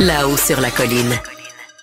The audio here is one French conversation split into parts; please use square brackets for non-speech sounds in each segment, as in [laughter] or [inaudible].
Là-haut sur la colline.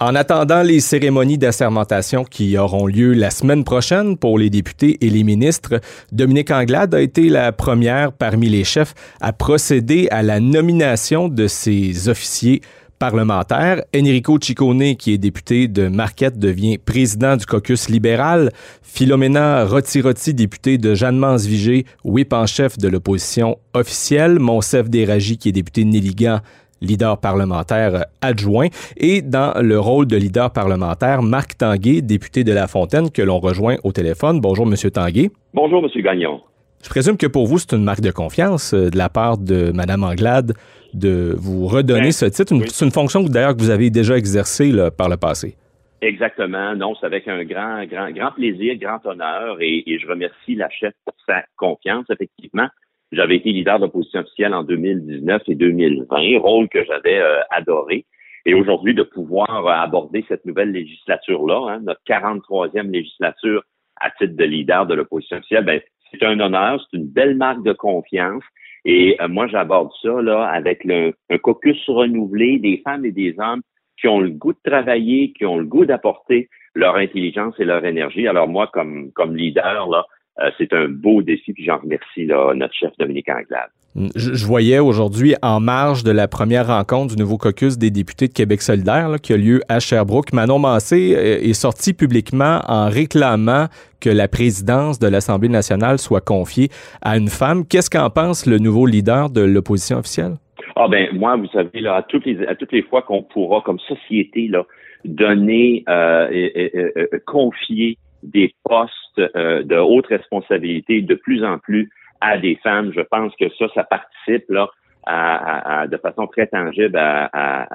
En attendant les cérémonies d'assermentation qui auront lieu la semaine prochaine pour les députés et les ministres, Dominique Anglade a été la première parmi les chefs à procéder à la nomination de ses officiers parlementaire. Enrico Ciccone, qui est député de Marquette, devient président du caucus libéral. Philomena Rotirotti, député de Jeanne-Mance-Vigée, whip en chef de l'opposition officielle. Monsef Déragi, qui est député de Néligan, leader parlementaire adjoint. Et dans le rôle de leader parlementaire, Marc Tanguay, député de La Fontaine, que l'on rejoint au téléphone. Bonjour, Monsieur Tanguay. Bonjour, Monsieur Gagnon. Je présume que pour vous, c'est une marque de confiance euh, de la part de Mme Anglade de vous redonner ce titre. C'est une fonction d'ailleurs que vous avez déjà exercée par le passé. Exactement. Non, c'est avec un grand, grand, grand plaisir, grand honneur et, je remercie la chef pour sa confiance. Effectivement, j'avais été leader d'opposition officielle en 2019 et 2020, rôle que j'avais euh, adoré. Et aujourd'hui, de pouvoir aborder cette nouvelle législature-là, hein, notre 43e législature à titre de leader de l'opposition officielle, ben, c'est un honneur, c'est une belle marque de confiance. Et euh, moi, j'aborde ça là avec un caucus renouvelé des femmes et des hommes qui ont le goût de travailler, qui ont le goût d'apporter leur intelligence et leur énergie. Alors moi, comme, comme leader, là, euh, c'est un beau défi, puis j'en remercie notre chef Dominique Anglade. Je, voyais aujourd'hui, en marge de la première rencontre du nouveau caucus des députés de Québec solidaire qui a lieu à Sherbrooke, Manon Massé euh, est sorti publiquement en réclamant que la présidence de l'Assemblée nationale soit confiée à une femme. Qu'est-ce qu'en pense le nouveau leader de l'opposition officielle? Ah ben moi, vous savez, là, à toutes les à toutes les fois qu'on pourra, comme société, là, donner, euh, confier des postes de haute responsabilité de plus en plus à des femmes. Je pense que ça, ça participe là à, de façon très tangible à,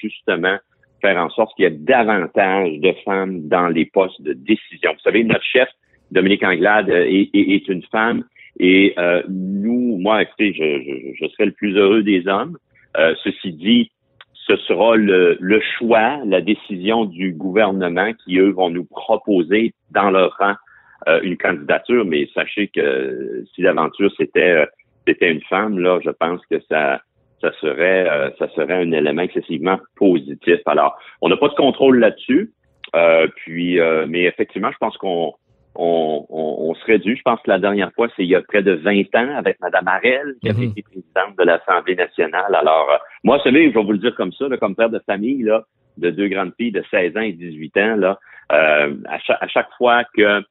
justement faire en sorte qu'il y ait davantage de femmes dans les postes de décision. Vous savez, notre chef, Dominique Anglade, euh, est, une femme et euh, nous, moi, écoutez, je, je, serai le plus heureux des hommes. Euh, ceci dit, ce sera le, le, choix, la décision du gouvernement qui, eux, vont nous proposer dans leur rang euh, une candidature, mais sachez que si l'aventure c'était euh, c'était une femme, là, je pense que ça ça serait euh, ça serait un élément excessivement positif. Alors, on n'a pas de contrôle là-dessus. puis, mais effectivement, je pense qu'on on, on, serait dû. Je pense que la dernière fois, c'est il y a près de 20 ans avec Mme Arel, qui avait mhm. été présidente de l'Assemblée nationale. Alors, moi, celui, je vais vous le dire comme ça, comme père de famille, là, de deux grandes filles de 16 ans et 18 ans, là, à, chaque, à chaque fois que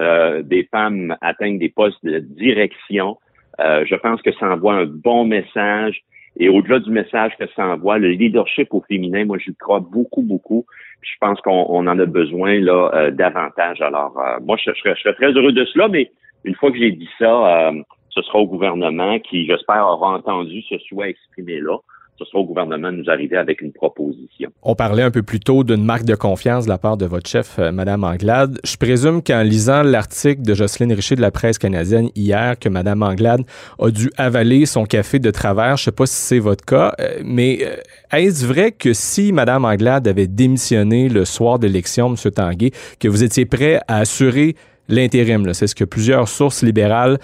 euh, des femmes atteignent des postes de direction. Euh, je pense que ça envoie un bon message. Et au-delà du message que ça envoie, le leadership au féminin, moi, j'y crois beaucoup, beaucoup. je pense qu'on en a besoin là euh, davantage. Alors, moi, je, serais, très heureux de cela, mais une fois que j'ai dit ça, ce sera au gouvernement qui, j'espère, aura entendu ce souhait exprimé là ce sera au gouvernement nous arriver avec une proposition. On parlait un peu plus tôt d'une marque de confiance de la part de votre chef, euh, Mme Anglade. Je présume qu'en lisant l'article de Jocelyne Richer de la presse canadienne hier, que Mme Anglade a dû avaler son café de travers. Je ne sais pas si c'est votre cas, euh, mais euh, est-ce vrai que si Mme Anglade avait démissionné le soir d'élection, M. Tanguay, que vous étiez prêt à assurer l'intérim. C'est ce que plusieurs sources libérales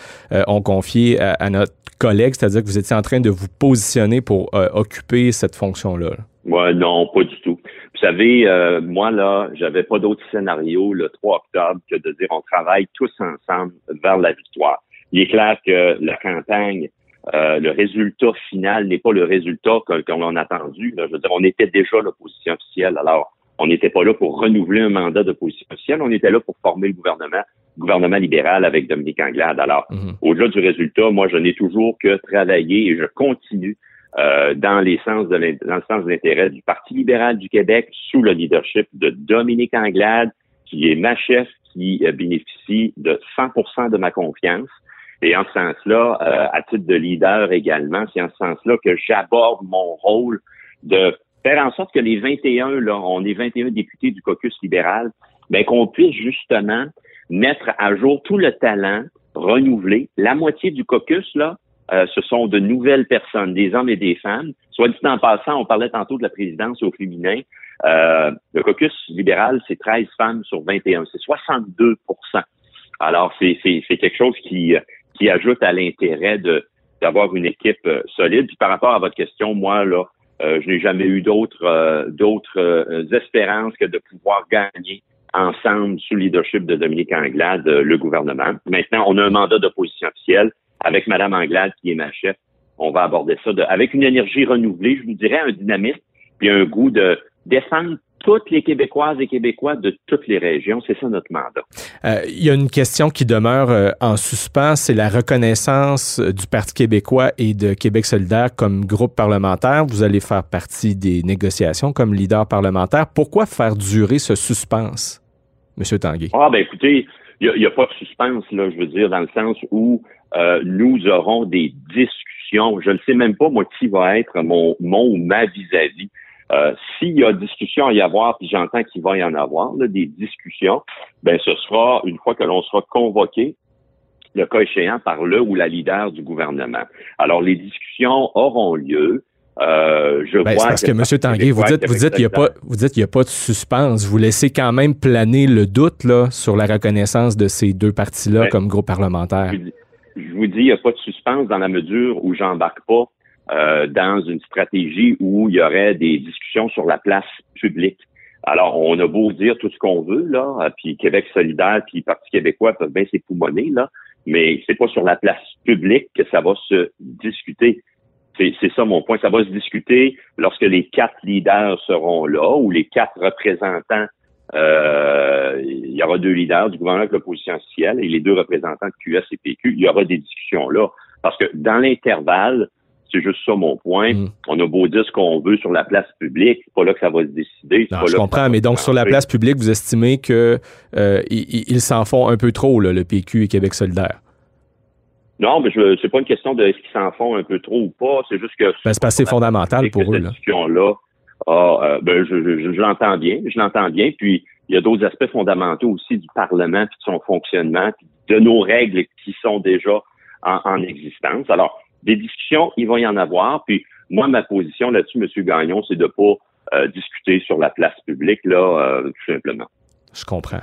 ont confié à, notre collègue, c'est-à-dire que vous étiez en train de vous positionner pour euh, occuper cette fonction-là. Ouais, non, pas du tout. Vous savez, euh, moi, là, j'avais pas d'autre scénario le 3 octobre que de dire on travaille tous ensemble vers la victoire. Il est clair que la campagne, euh, le résultat final n'est pas le résultat qu'on a attendu. Je veux dire, on était déjà l'opposition officielle. Alors, on n'était pas là pour renouveler un mandat d'opposition officielle, on était là pour former le gouvernement gouvernement libéral avec Dominique Anglade. Alors, mhm. au-delà du résultat, moi, je n'ai toujours que travaillé et je continue euh, dans, les sens de dans le sens de l'intérêt du Parti libéral du Québec sous le leadership de Dominique Anglade, qui est ma chef, qui bénéficie de 100% de ma confiance. Et en ce sens-là, euh, à titre de leader également, c'est en ce sens-là que j'aborde mon rôle de faire en sorte que les 21, là, on est 21 députés du caucus libéral, ben, qu'on puisse justement mettre à jour tout le talent renouvelé. La moitié du caucus, là, euh, ce sont de nouvelles personnes, des hommes et des femmes. Soit dit en passant, on parlait tantôt de la présidence au féminin. Euh, le caucus libéral, c'est 13 femmes sur 21. C'est 62% Alors, c'est quelque chose qui, qui ajoute à l'intérêt de d'avoir une équipe euh, solide. Puis par rapport à votre question, moi, là, euh, je n'ai jamais eu d'autres d'autres espérances que de pouvoir gagner ensemble sous le leadership de Dominique Anglade le gouvernement. Maintenant, on a un mandat d'opposition officielle avec Mme Anglade qui est ma chef. On va aborder ça avec une énergie renouvelée, je vous dirais un dynamisme, puis un goût de défendre toutes les Québécoises et Québécois de toutes les régions. C'est ça notre mandat. Euh, il y a une question qui demeure euh, en suspens, c'est la reconnaissance du Parti québécois et de Québec solidaire comme groupe parlementaire. Vous allez faire partie des négociations comme leader parlementaire. Pourquoi faire durer ce suspense, M. Tanguay? Ah, ben écoutez, il n'y a, pas de suspense, là, je veux dire, dans le sens où euh, nous aurons des discussions. Je ne sais même pas, moi, qui va être mon, mon ou ma vis-à-vis. Euh, s'il y a discussion à y avoir, puis j'entends qu'il va y en avoir, des discussions, ben ce sera une fois que l'on sera convoqué, le cas échéant, par le ou la leader du gouvernement. Alors, les discussions auront lieu. Euh, je ben, vois parce que, M. Tanguay, vous dites, vous dites qu'il n'y a pas, vous dites qu'il a pas de suspense. Vous laissez quand même planer le doute là sur la reconnaissance de ces deux partis-là ben, comme groupe parlementaire. Je vous dis, il n'y a pas de suspense dans la mesure où j'embarque pas euh, dans une stratégie où il y aurait des discussions sur la place publique. Alors, on a beau dire tout ce qu'on veut, là, puis Québec solidaire, puis Parti québécois peuvent bien s'époumoner, là, mais c'est pas sur la place publique que ça va se discuter. C'est ça mon point. Ça va se discuter lorsque les quatre leaders seront là ou les quatre représentants. Euh, il y aura deux leaders du gouvernement avec l'opposition officielle et les deux représentants de QS et PQ. Il y aura des discussions là. Parce que dans l'intervalle, c'est juste ça mon point. Mm. On a beau dire ce qu'on veut sur la place publique, c'est pas là que ça va se décider. je comprends, mais donc sur la place publique, vous estimez que euh, ils s'en font un peu trop, là, le PQ et Québec solidaire? Non, mais je c'est pas une question de ce qu'ils s'en font un peu trop ou pas. C'est juste que ben, c'est assez fondamental pour eux. Cette discussion-là, ah, euh, ben, je, je, l'entends bien, je l'entends bien. Puis il y a d'autres aspects fondamentaux aussi du Parlement, puis de son fonctionnement, puis de nos règles qui sont déjà en, en existence. Alors, des discussions, il va y en avoir. Puis moi, ma position là-dessus, M. Gagnon, c'est de pas euh, discuter sur la place publique, là, euh, tout simplement. Je comprends.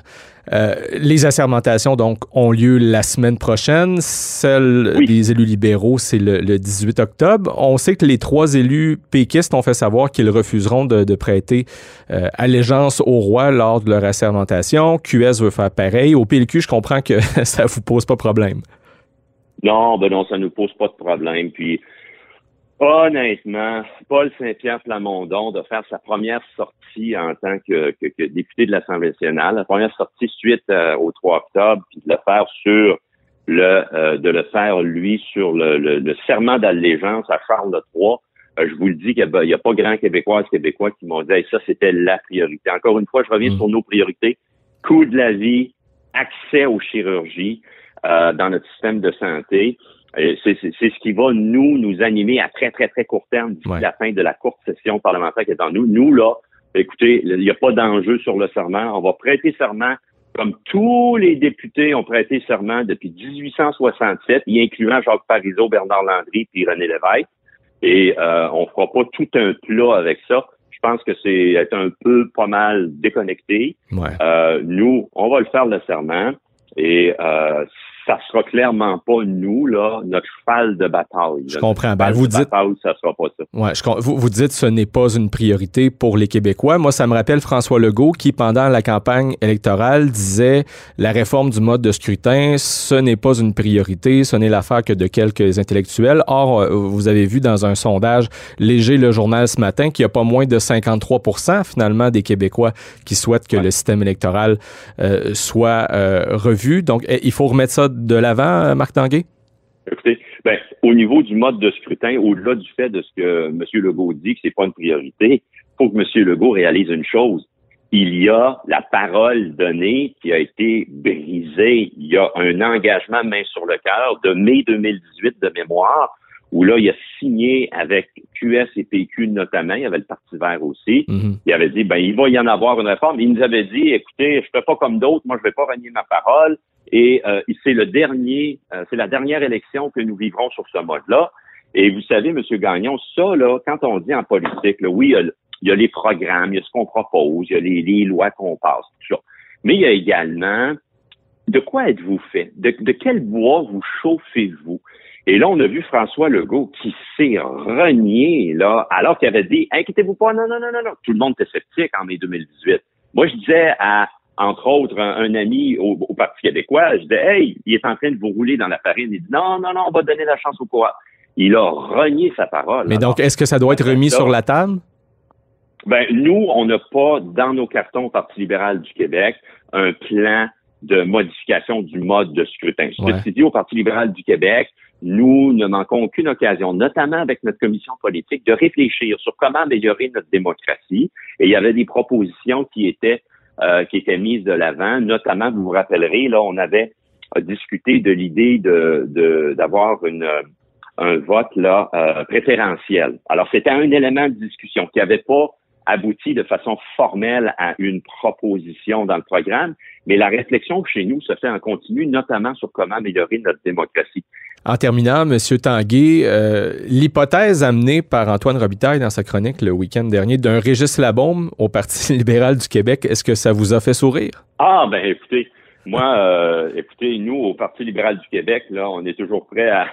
Euh, les assermentations, donc, ont lieu la semaine prochaine. Celle des élus libéraux, c'est le, 18 octobre. On sait que les trois élus péquistes ont fait savoir qu'ils refuseront de, prêter allégeance au roi lors de leur assermentation. QS veut faire pareil. Au PLQ, je comprends que [laughs] ça vous pose pas problème. Non, ben non, ça nous pose pas de problème. Puis honnêtement, Paul Saint-Pierre Plamondon de faire sa première sortie en tant que, député de l'Assemblée nationale, la première sortie suite euh, au 3 octobre, puis de le faire sur le euh, de le faire lui sur le, serment d'allégeance à Charles III. Euh, je vous le dis qu'il n'y a, pas grand Québécois Québécois qui m'ont dit ça, c'était la priorité. Encore une fois, je reviens mm. sur nos priorités. Coût de la vie, accès aux chirurgies. Euh, dans notre système de santé. C'est ce qui va nous nous animer à très très très court terme d'ici la fin de la courte session parlementaire qui est dans nous. Nous là, écoutez, il n'y a pas d'enjeu sur le serment. On va prêter serment comme tous les députés ont prêté serment depuis 1867, y incluant Jacques Parizeau, Bernard Landry puis René Lévesque. Et euh, on fera pas tout un plat avec ça. Je pense que c'est être un peu pas mal déconnecté. Euh, nous, on va le faire le serment. Et euh, ça sera clairement pas nous là notre cheval de bataille. Je comprends. Ben, vous dites bataille, ça sera pas ça. Ouais, je, vous, vous dites ce n'est pas une priorité pour les Québécois. Moi, ça me rappelle François Legault qui pendant la campagne électorale disait la réforme du mode de scrutin, ce n'est pas une priorité, ce n'est l'affaire que de quelques intellectuels. Or, euh, vous avez vu dans un sondage léger le journal ce matin qu'il y a pas moins de 53% finalement des Québécois qui souhaitent que le système électoral euh, soit euh, revu. Donc, eh, il faut remettre ça de l'avant, euh, Marc Tanguay? Écoutez, ben, au niveau du mode de scrutin, au-delà du fait de ce que M. Legault dit que c'est pas une priorité, il faut que M. Legault réalise une chose. il y a la parole donnée qui a été brisée. Il y a un engagement main sur le cœur de mai 2018 de mémoire où là, il a signé avec QS et PQ notamment, il y avait le Parti vert aussi. Mhm. Il avait dit, ben, il va y en avoir une réforme. Il nous avait dit, écoutez, je fais pas comme d'autres, moi, je vais pas renier ma parole. Et euh, c'est le dernier, euh, c'est la dernière élection que nous vivrons sur ce mode-là. Et vous savez, M. Gagnon, ça, là, quand on dit en politique, là, oui, il y, a, les programmes, il y a ce qu'on propose, il y a les, lois qu'on passe, tout ça. Mais il y a également de quoi êtes-vous fait? De, de quel bois vous chauffez-vous? Et là, on a vu François Legault qui s'est renié, là, alors qu'il avait dit, inquiétez-vous pas, non, non, non, non, non. Tout le monde était sceptique en mai 2018. Moi, je disais à, entre autres, un, ami au, Parti québécois, je disais, hey, il est en train de vous rouler dans la farine. Il dit, non, non, non, on va donner la chance au quoi. Il a renié sa parole. Mais donc, est-ce que ça doit être remis sur la table? Ben, nous, on n'a pas, dans nos cartons au Parti libéral du Québec, un plan de modification du mode de scrutin. Je dit au Parti libéral du Québec, nous ne manquons aucune occasion, notamment avec notre commission politique, de réfléchir sur comment améliorer notre démocratie. Et il y avait des propositions qui étaient euh, qui étaient mises de l'avant, notamment, vous vous rappellerez, là, on avait discuté de l'idée de d'avoir une un vote là euh, préférentiel. Alors c'était un élément de discussion qui n'avait pas abouti de façon formelle à une proposition dans le programme, mais la réflexion chez nous se fait en continu, notamment sur comment améliorer notre démocratie. En terminant, M. Tanguay, euh, l'hypothèse amenée par Antoine Robitaille dans sa chronique le week-end dernier d'un Régis Labaume au Parti [laughs] libéral du Québec, est-ce que ça vous a fait sourire? Ah, ben écoutez, moi, euh, écoutez, nous, au Parti libéral du Québec, là, on est toujours prêt à,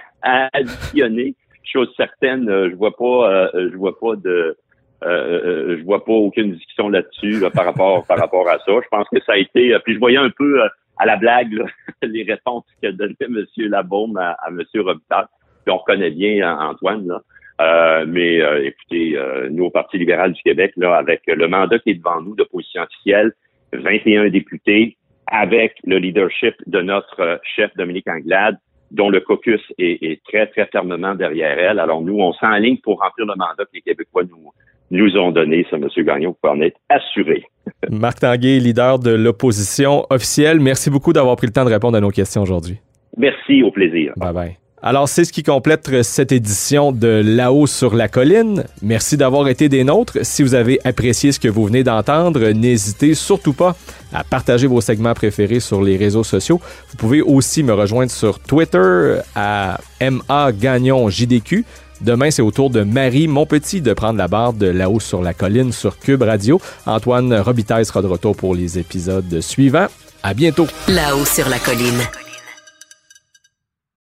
additionner. Chose certaine, euh, je vois pas, je vois pas de, je vois pas aucune discussion là-dessus par rapport par rapport à ça. Je pense que ça a été. puis je voyais un peu à la blague [laughs] les réponses qu'a donné M. Labaume à, à M. Robitaille. Puis on connaît bien Antoine, là. Euh, mais euh, écoutez, euh, nous au Parti libéral du Québec, là, avec le mandat qui est devant nous de position officielle, 21 députés, avec le leadership de notre chef Dominique Anglade, dont le caucus est, est, très, très fermement derrière elle. Alors nous, on s'enligne pour remplir le mandat que les Québécois nous, nous ont donné, ça, M. Gagnon, pour en être assuré. [laughs] Marc Tanguay, leader de l'opposition officielle, merci beaucoup d'avoir pris le temps de répondre à nos questions aujourd'hui. Merci, au plaisir. Bye bye. Alors, c'est ce qui complète cette édition de Là-haut sur la colline. Merci d'avoir été des nôtres. Si vous avez apprécié ce que vous venez d'entendre, n'hésitez surtout pas à partager vos segments préférés sur les réseaux sociaux. Vous pouvez aussi me rejoindre sur Twitter à MA Gagnon JDQ. Demain, c'est au tour de Marie Monpetit de prendre la barre de là-haut sur la colline sur Cube Radio. Antoine Robitaille sera de retour pour les épisodes suivants. À bientôt. Là-haut sur la colline.